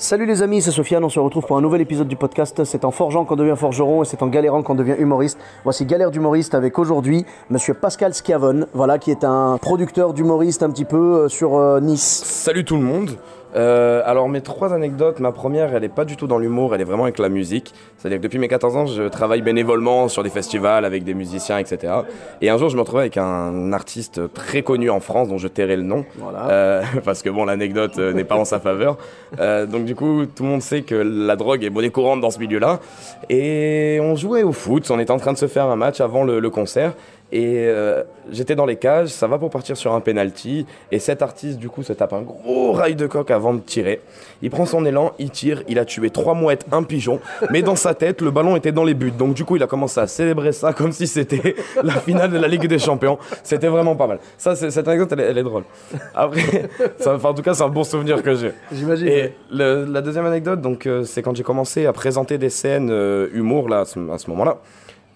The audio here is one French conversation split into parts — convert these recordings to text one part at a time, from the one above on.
Salut les amis, c'est Sofiane, on se retrouve pour un nouvel épisode du podcast. C'est en forgeant qu'on devient forgeron et c'est en galérant qu'on devient humoriste. Voici Galère d'humoriste avec aujourd'hui monsieur Pascal Schiavone, voilà, qui est un producteur d'humoriste un petit peu euh, sur euh, Nice. Salut tout le monde. Euh, alors mes trois anecdotes, ma première elle est pas du tout dans l'humour, elle est vraiment avec la musique. C'est-à-dire que depuis mes 14 ans je travaille bénévolement sur des festivals avec des musiciens etc. Et un jour je me retrouvais avec un artiste très connu en France dont je tairai le nom. Voilà. Euh, parce que bon l'anecdote euh, n'est pas en sa faveur. Euh, donc du coup tout le monde sait que la drogue est monnaie courante dans ce milieu-là. Et on jouait au foot, on était en train de se faire un match avant le, le concert. Et euh, j'étais dans les cages, ça va pour partir sur un penalty. Et cet artiste, du coup, se tape un gros rail de coq avant de tirer. Il prend son élan, il tire, il a tué trois mouettes, un pigeon. Mais dans sa tête, le ballon était dans les buts. Donc, du coup, il a commencé à célébrer ça comme si c'était la finale de la Ligue des Champions. C'était vraiment pas mal. Ça, c'est- cette anecdote, elle, est- elle est drôle. Après, ça, enfin, en tout cas, c'est un bon souvenir que j'ai. J'imagine. Et le- la deuxième anecdote, donc, euh, c'est quand j'ai commencé à présenter des scènes euh, humour là, à ce, à ce moment-là.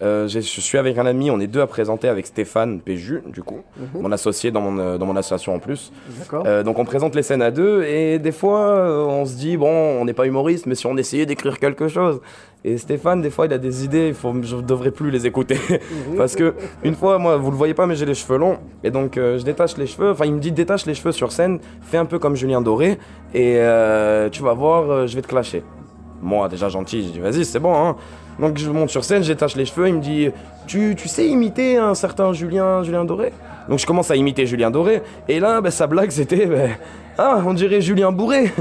Euh, je suis avec un ami, on est deux à présenter avec Stéphane Péju, du coup, mon associé dans mon, euh, dans mon association en plus. Euh, donc on présente les scènes à deux et des fois on se dit, bon, on n'est pas humoriste, mais si on essayait d'écrire quelque chose. Et Stéphane, des fois, il a des idées, il faut, je ne devrais plus les écouter. Parce que, une fois, moi, vous le voyez pas, mais j'ai les cheveux longs. Et donc, euh, je détache les cheveux. Enfin, il me dit, détache les cheveux sur scène, fais un peu comme Julien Doré, et tu vas voir, je vais te clasher. Moi, déjà gentil, j'ai dit, vas-y, c'est bon, hein. Donc, je monte sur scène, je détache les cheveux, il me dit, tu, tu sais imiter un certain Julien, Julien Doré? Donc, je commence à imiter Julien Doré. Et là, ben, sa blague, c'était, ben, ah, on dirait Julien Bourré.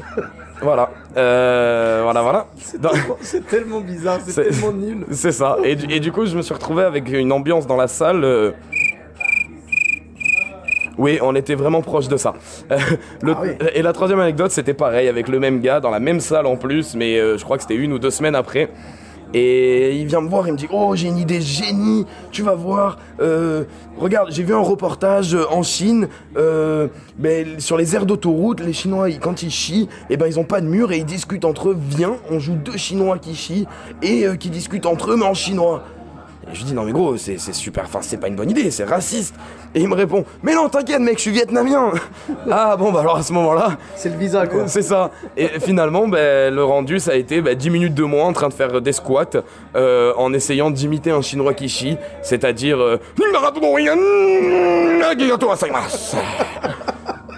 voilà. Euh, voilà, voilà. C'est tellement bizarre, c'est tellement nul. c'est ça. Et, du- et du coup, je me suis retrouvé avec une ambiance dans la salle. euh, Oui, on était vraiment proche de ça. Euh, le- Ah oui. Et la troisième anecdote, c'était pareil, avec le même gars, dans la même salle en plus, mais euh, je crois que c'était une ou deux semaines après. Et il vient me voir, il me dit Oh, j'ai une idée génie, tu vas voir. euh, regarde, j'ai vu un reportage en Chine, euh, ben, sur les aires d'autoroute, les Chinois, ils- quand ils chient, et ben, ils ont pas de mur et ils discutent entre eux. Viens, on joue deux Chinois qui chient et euh, qui discutent entre eux, mais en chinois. Et je lui dis non mais gros c'est super, enfin c'est pas une bonne idée, c'est raciste. Et il me répond mais non t'inquiète mec je suis vietnamien. ah bon bah alors à ce moment-là C'est le visa quoi. c'est ça. Et finalement ben, le rendu ça a été ben, 10 minutes de moi en train de faire des squats euh, en essayant d'imiter un chinois qui chie, c'est-à-dire euh,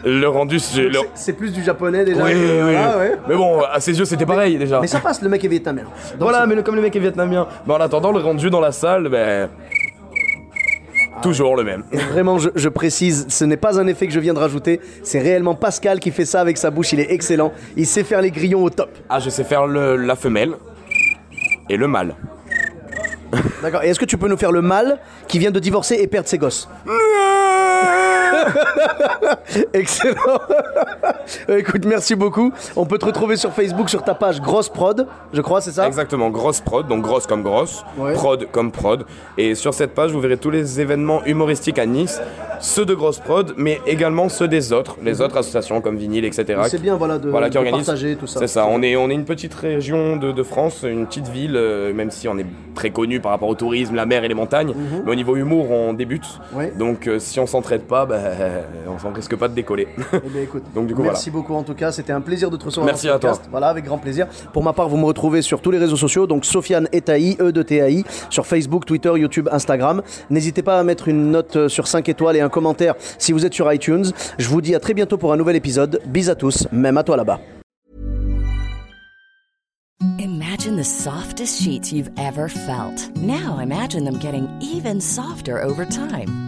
le rendu c'est le... C'est- C'est plus du japonais déjà. Oui, que- oui, ouais. Mais bon, à ses yeux, c'était pareil déjà. Mais ça passe, le mec est vietnamien. Donc Voilà, mais le- comme le mec est vietnamien. Mais en attendant, le rendu dans la salle, ben. Toujours le même. Vraiment, je, je précise, ce n'est pas un effet que je viens de rajouter. C'est réellement Pascal qui fait ça avec sa bouche. Il est excellent. Il sait faire les grillons au top. Ah, je sais faire le- la femelle et le mâle. D'accord. Et est-ce que tu peux nous faire le mâle qui vient de divorcer et perdre ses gosses? Excellent. Écoute, merci beaucoup. On peut te retrouver sur Facebook sur ta page Grosse Prod, je crois, c'est ça? Exactement, grosse prod, donc grosse comme grosse, Ouais. prod comme prod. Et sur cette page, vous verrez tous les événements humoristiques à Nice, ceux de grosse prod, mais également ceux des autres, les autres associations comme Vinyl, etc. C'est bien, voilà, de, Voilà, qui de organisent. partager tout ça. C'est ça, on est, on est une petite région de, de France, une petite ville, euh, même si on est très connu par rapport au tourisme, la mer et les montagnes. Mais au niveau humour, on débute. Mhm. Ouais. Donc euh, si on s'entraide pas, bah, on s'en risque pas de décoller. Eh bien, écoute, Donc, du coup, merci beaucoup en tout cas, c'était un plaisir de te recevoir Merci dans ce à toi. podcast. Voilà, avec grand plaisir. Pour ma part, vous me retrouvez sur tous les réseaux sociaux, donc Sofiane Etaï, E de TAI, sur Facebook, Twitter, YouTube, Instagram. N'hésitez pas à mettre une note euh, sur 5 étoiles et un commentaire si vous êtes sur iTunes. Je vous dis à très bientôt pour un nouvel épisode. Bis à tous, même à toi là-bas. Imagine the softest sheets you've ever felt. Now imagine them getting even softer over time.